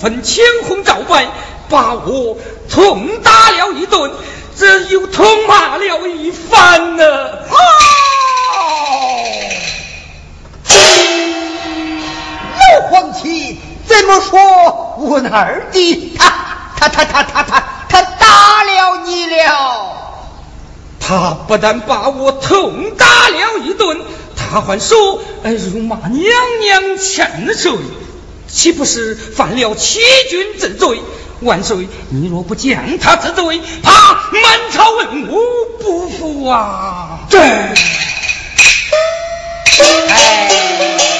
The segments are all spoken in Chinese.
分青红皂白，把我痛打了一顿，这又痛骂了一番呢。哦，老皇亲怎么说？我二弟他他他他他他他打了你了？他不但把我痛打了一顿。他还说辱骂娘娘千岁，岂不是犯了欺君之罪？万岁，你若不降他之罪，怕满朝文武不服啊！对，哎。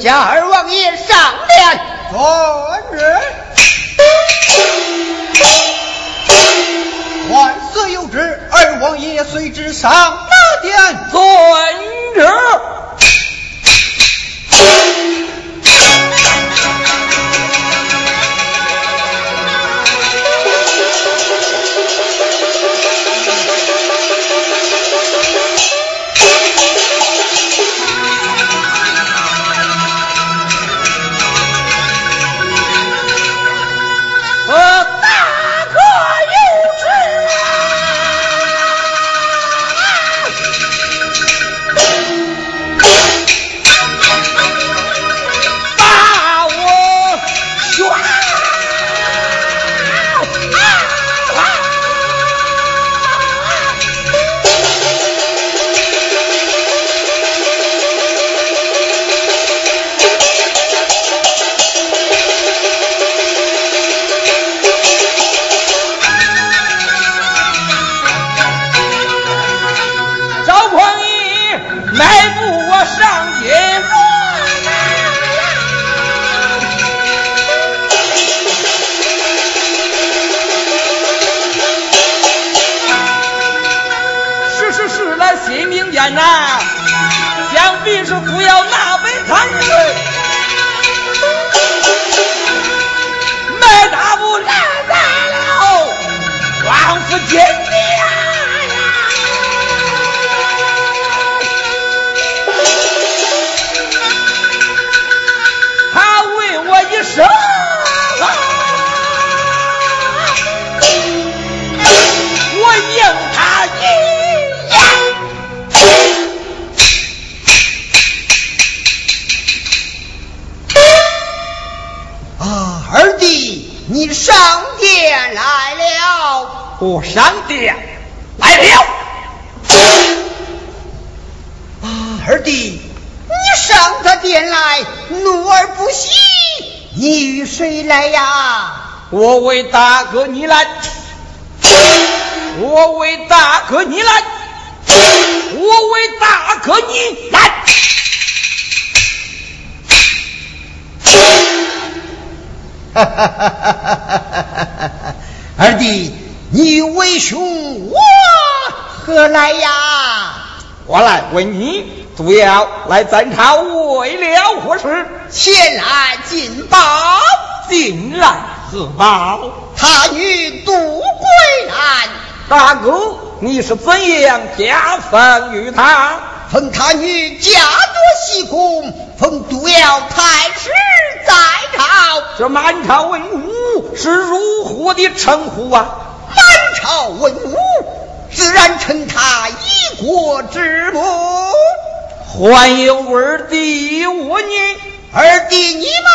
加二我为大哥你来，我为大哥你来，我为大哥你来。二弟，你为兄我何来。呀？我来。问你，主要来。战朝为了何事？前来。进报，进来。何报？他女渡归来。大哥，你是怎样加封于他？封他女嫁作西宫，封都要太师在朝。这满朝文武是如何的称呼啊？满朝文武自然称他一国之母。还有二弟我你，二弟你嘛？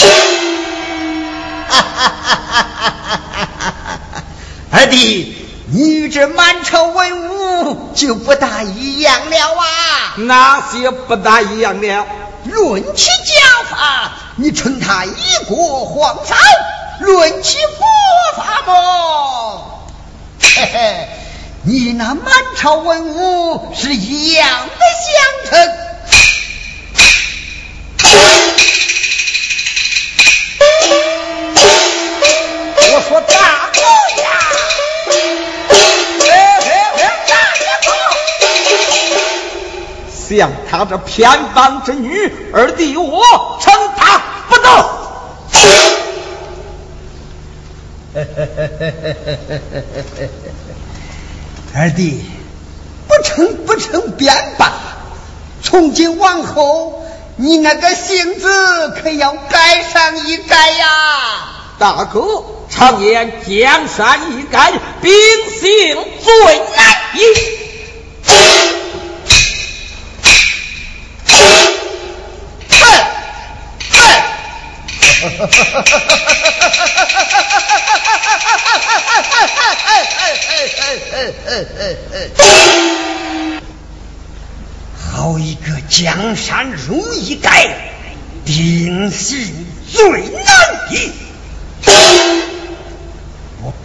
二弟。你与这满朝文武就不大一样了啊！哪些不大一样了？论起家法，你称他一国皇嫂；论起国法么，嘿嘿，你那满朝文武是一样的相称。我说大哥呀！像他这偏帮之女，二弟我称他不得。二弟，不成不成便罢。从今往后，你那个性子可要改上一改呀！大哥，常言江山易改，秉性最难移。好一个江山容易改，定性最难移。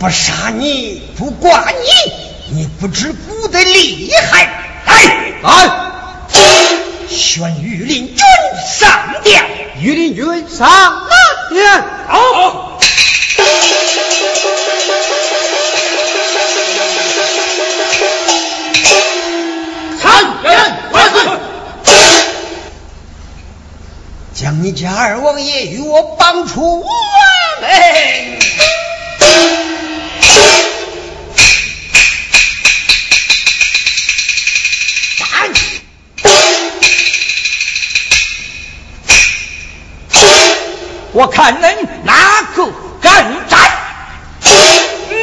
我不杀你，不剐你，你不知古的厉害。来来，宣御林军上殿。御林军上殿。好。参见万岁。将你家二王爷与我绑出我门。我看恁哪个敢战，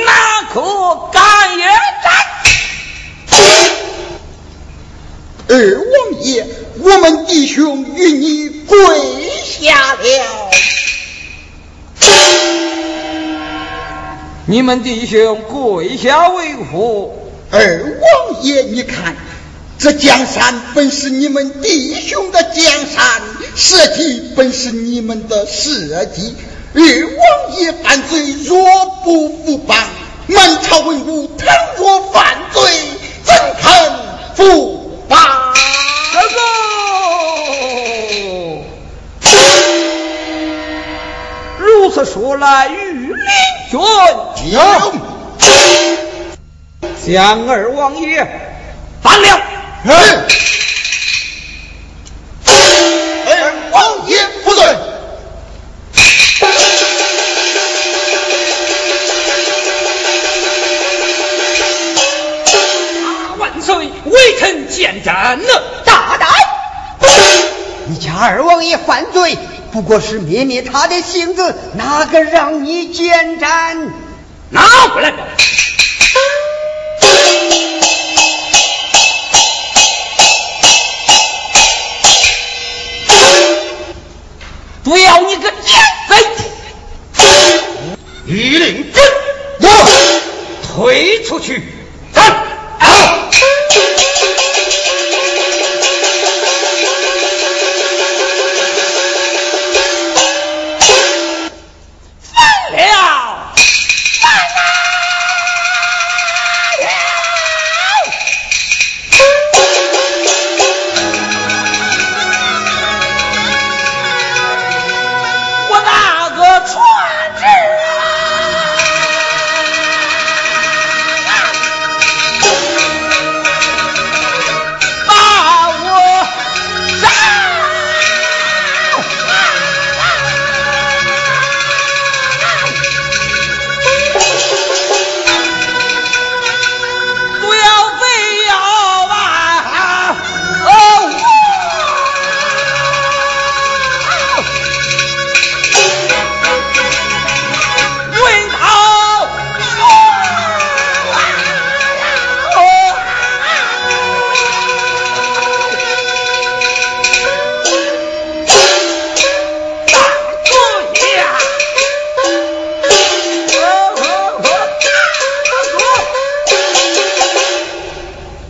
哪个敢也战。二王爷，我们弟兄与你跪下了。你们弟兄跪下为何？二王爷，你看。这江山本是你们弟兄的江山，社稷本是你们的社稷。二王爷犯罪，若不服绑，满朝文武倘若犯罪，怎肯服绑？哥哥，如此说来，御林军将将二王爷办了。二王爷不罪。万岁，微臣见斩呢。大胆！你家二王爷犯罪，不过是灭灭他的性子，哪个让你见斩？拿回来！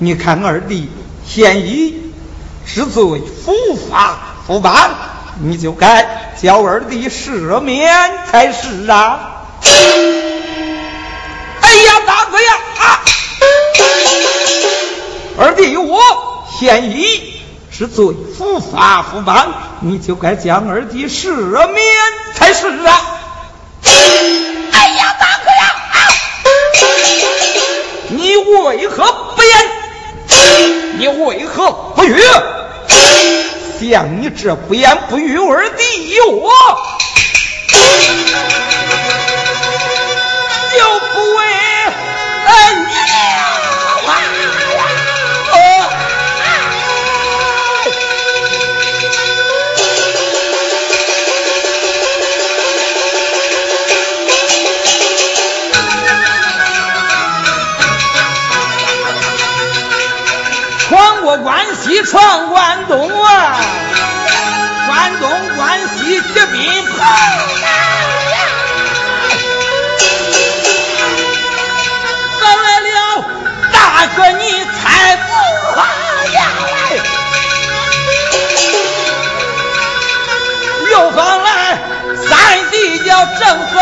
你看二弟嫌疑是罪，伏法伏办，你就该叫二弟赦免才是啊！哎呀，大哥呀啊！二弟有我嫌疑是罪，伏法伏办，你就该将二弟赦免才是啊！哎呀，大哥呀啊！你为何不言？你为何不语？像你这不言不语而的我，就不为你关西，闯关东啊，关东关西结宾朋咱来了，大哥你猜不呀？又方来三弟叫郑和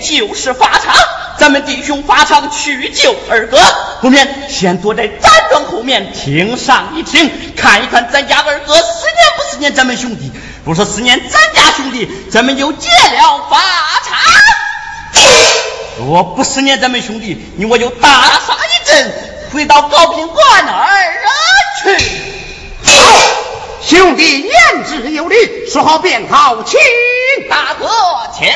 就是法场，咱们弟兄法场去救二哥，后面先躲在毡庄后面听上一听，看一看咱家二哥思念不思念咱们兄弟？不说思念咱家兄弟，咱们就结了法场；若不思念咱们兄弟，你我就大杀一阵，回到高平关那儿去。好，兄弟言之有理，说好便好，请大哥请。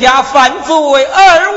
家犯罪而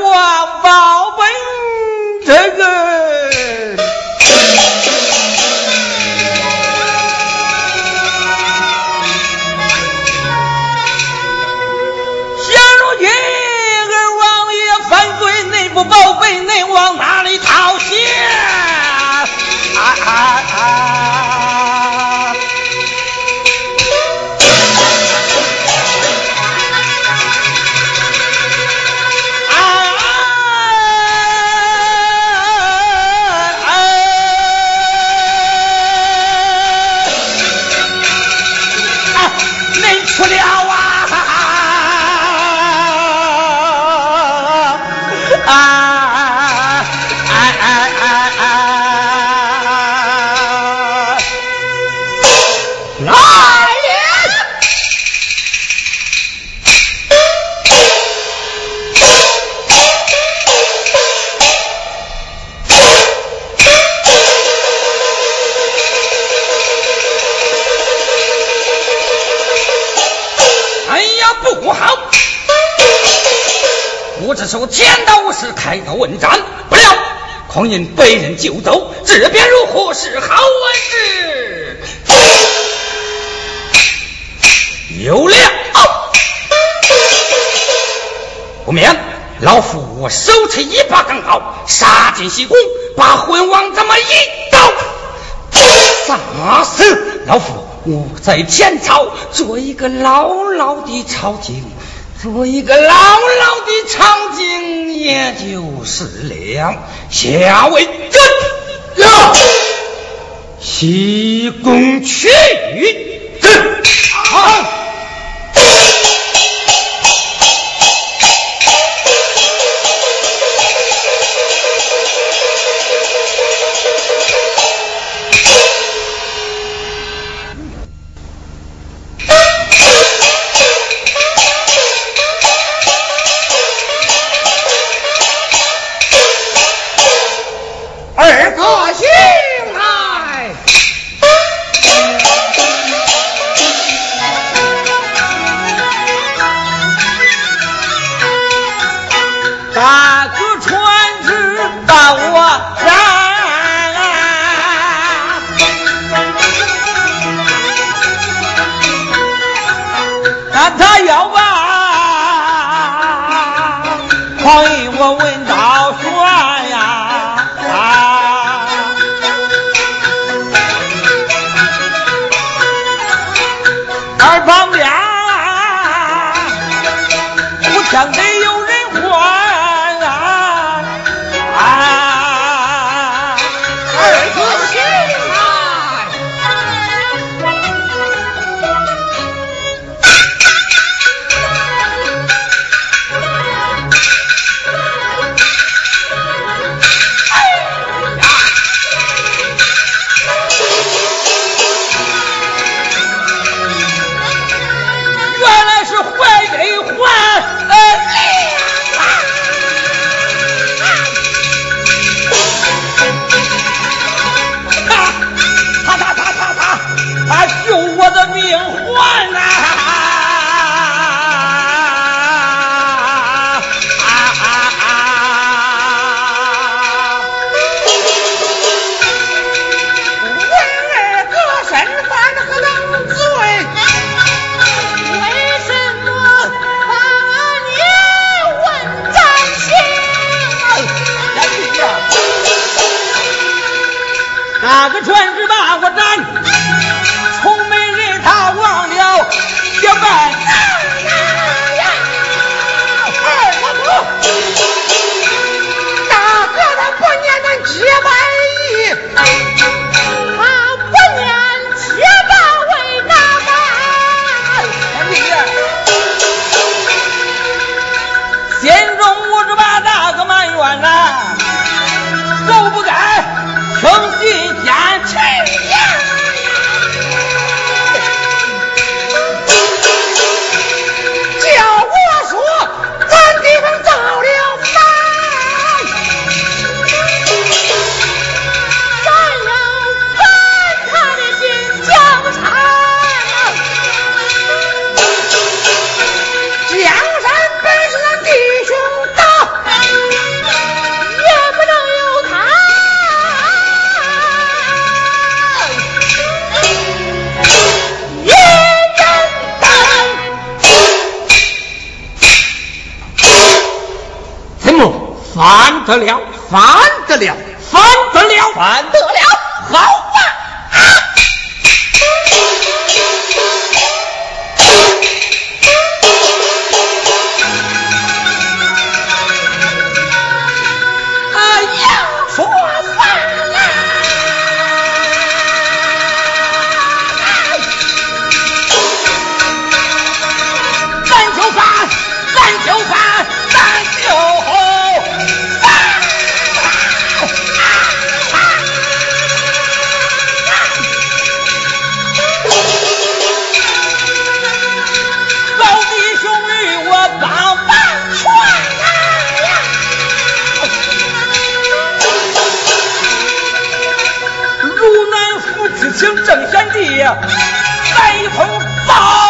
我见到我是开刀问斩，不料狂人被人救走，这边如何是好文之？有了，不免老夫我手持一把钢刀，杀进西宫，把昏王这么一刀杀死。老夫我在天朝做一个牢牢的朝廷。做一个牢牢的场景，也就是了。下为准，西宫去。好。来一通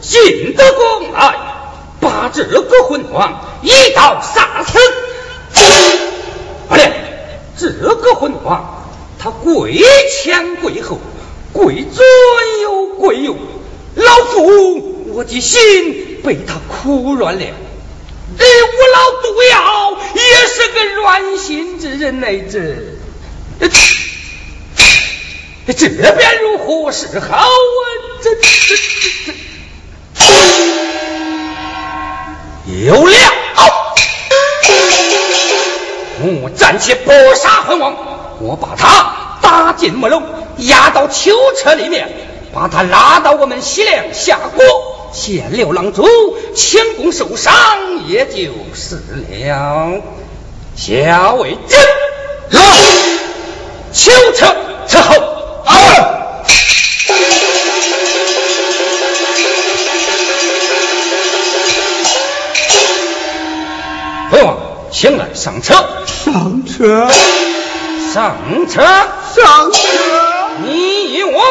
进得宫来把这个昏王一刀杀死这个昏王。他跪前跪后跪左又跪右老夫我的心被他哭软了。这我老毒药也是个软心之人来着。这这这边如何是好啊这这这这有了！我暂且不杀昏王，我把他打进木笼，押到囚车里面，把他拉到我们西凉下锅，献刘郎主，请功受伤，也就是了。下位军，囚车伺候。请来上车。上车，上车，上车。你我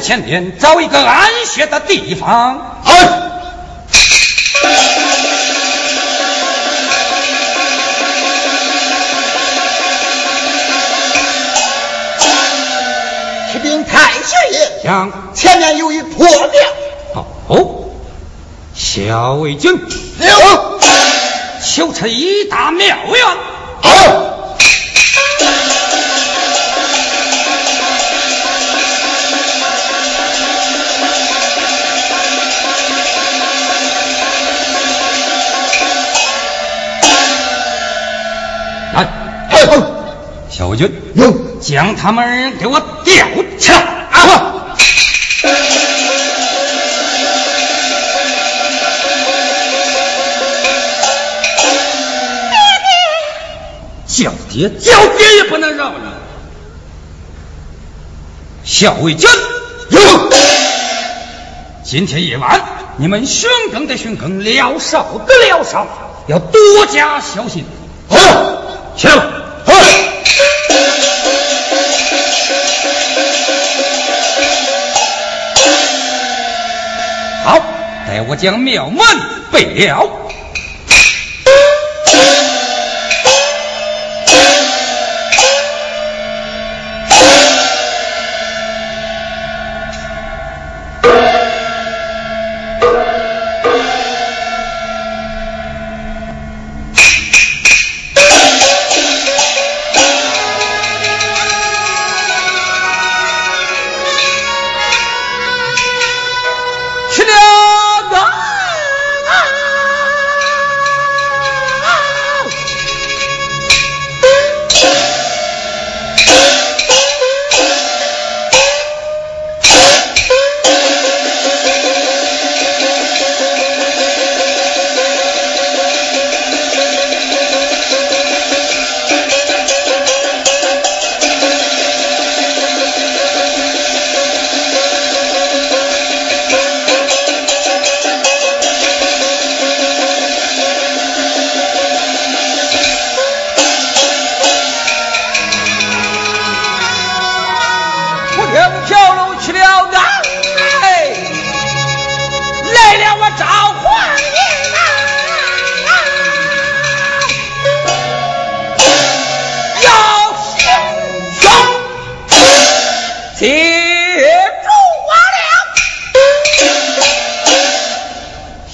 前边找一个安歇的地方。哎，启禀太师爷，将前面有一破庙。哦，小魏军有。修成一大庙院。将他们二人给我吊起来。啊！叫爹，叫爹也不能饶你。小魏军，有。今天夜晚你们巡更的巡更，撩哨的撩哨，要多加小心。好，起来。待我将庙门备了。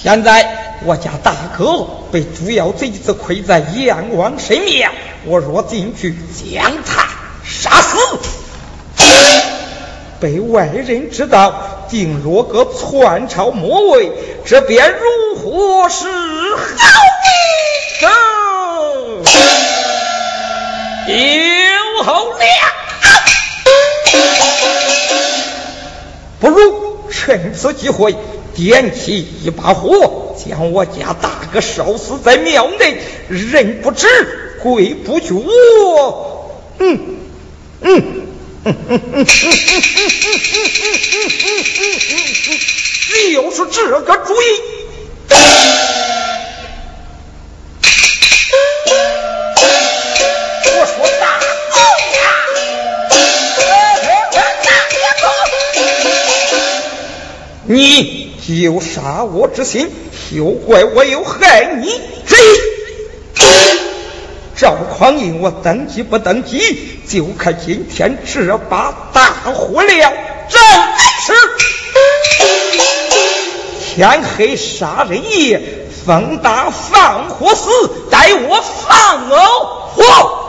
现在我家大哥被猪妖贼子困在阎王神庙，我若进去将他杀死，被外人知道，定落个篡朝末位，这便如何是好呢？有后了，不如趁此机会。点起一把火，将我家大哥烧死在庙内，人不知鬼不觉。嗯嗯嗯嗯嗯嗯嗯嗯嗯嗯嗯嗯嗯，就是这个主意。我说大你。有杀我之心，休怪我有害你之意。赵匡胤，我登基不登基，就看今天这把大火了。正是天黑杀人夜，风大放火死，待我放火。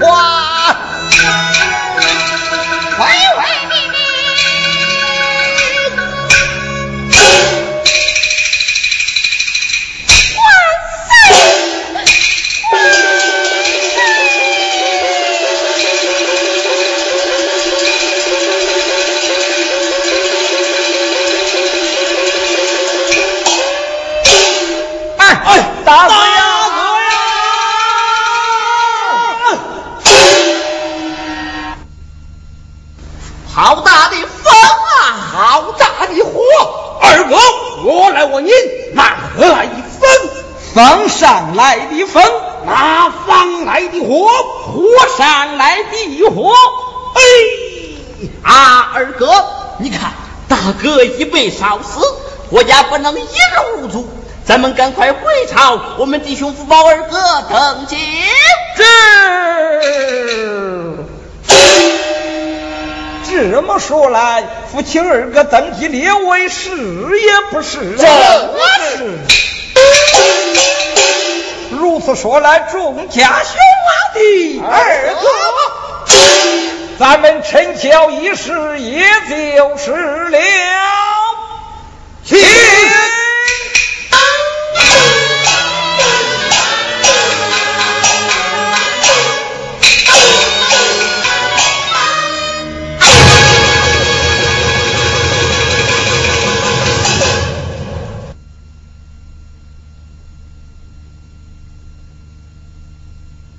花。被烧死，国家不能一日无主，咱们赶快回朝，我们弟兄福宝二哥登基。这这么说来，父亲二哥登基列位是也不是？正是。如此说来，众家兄弟二哥，咱们陈桥一事也就是了。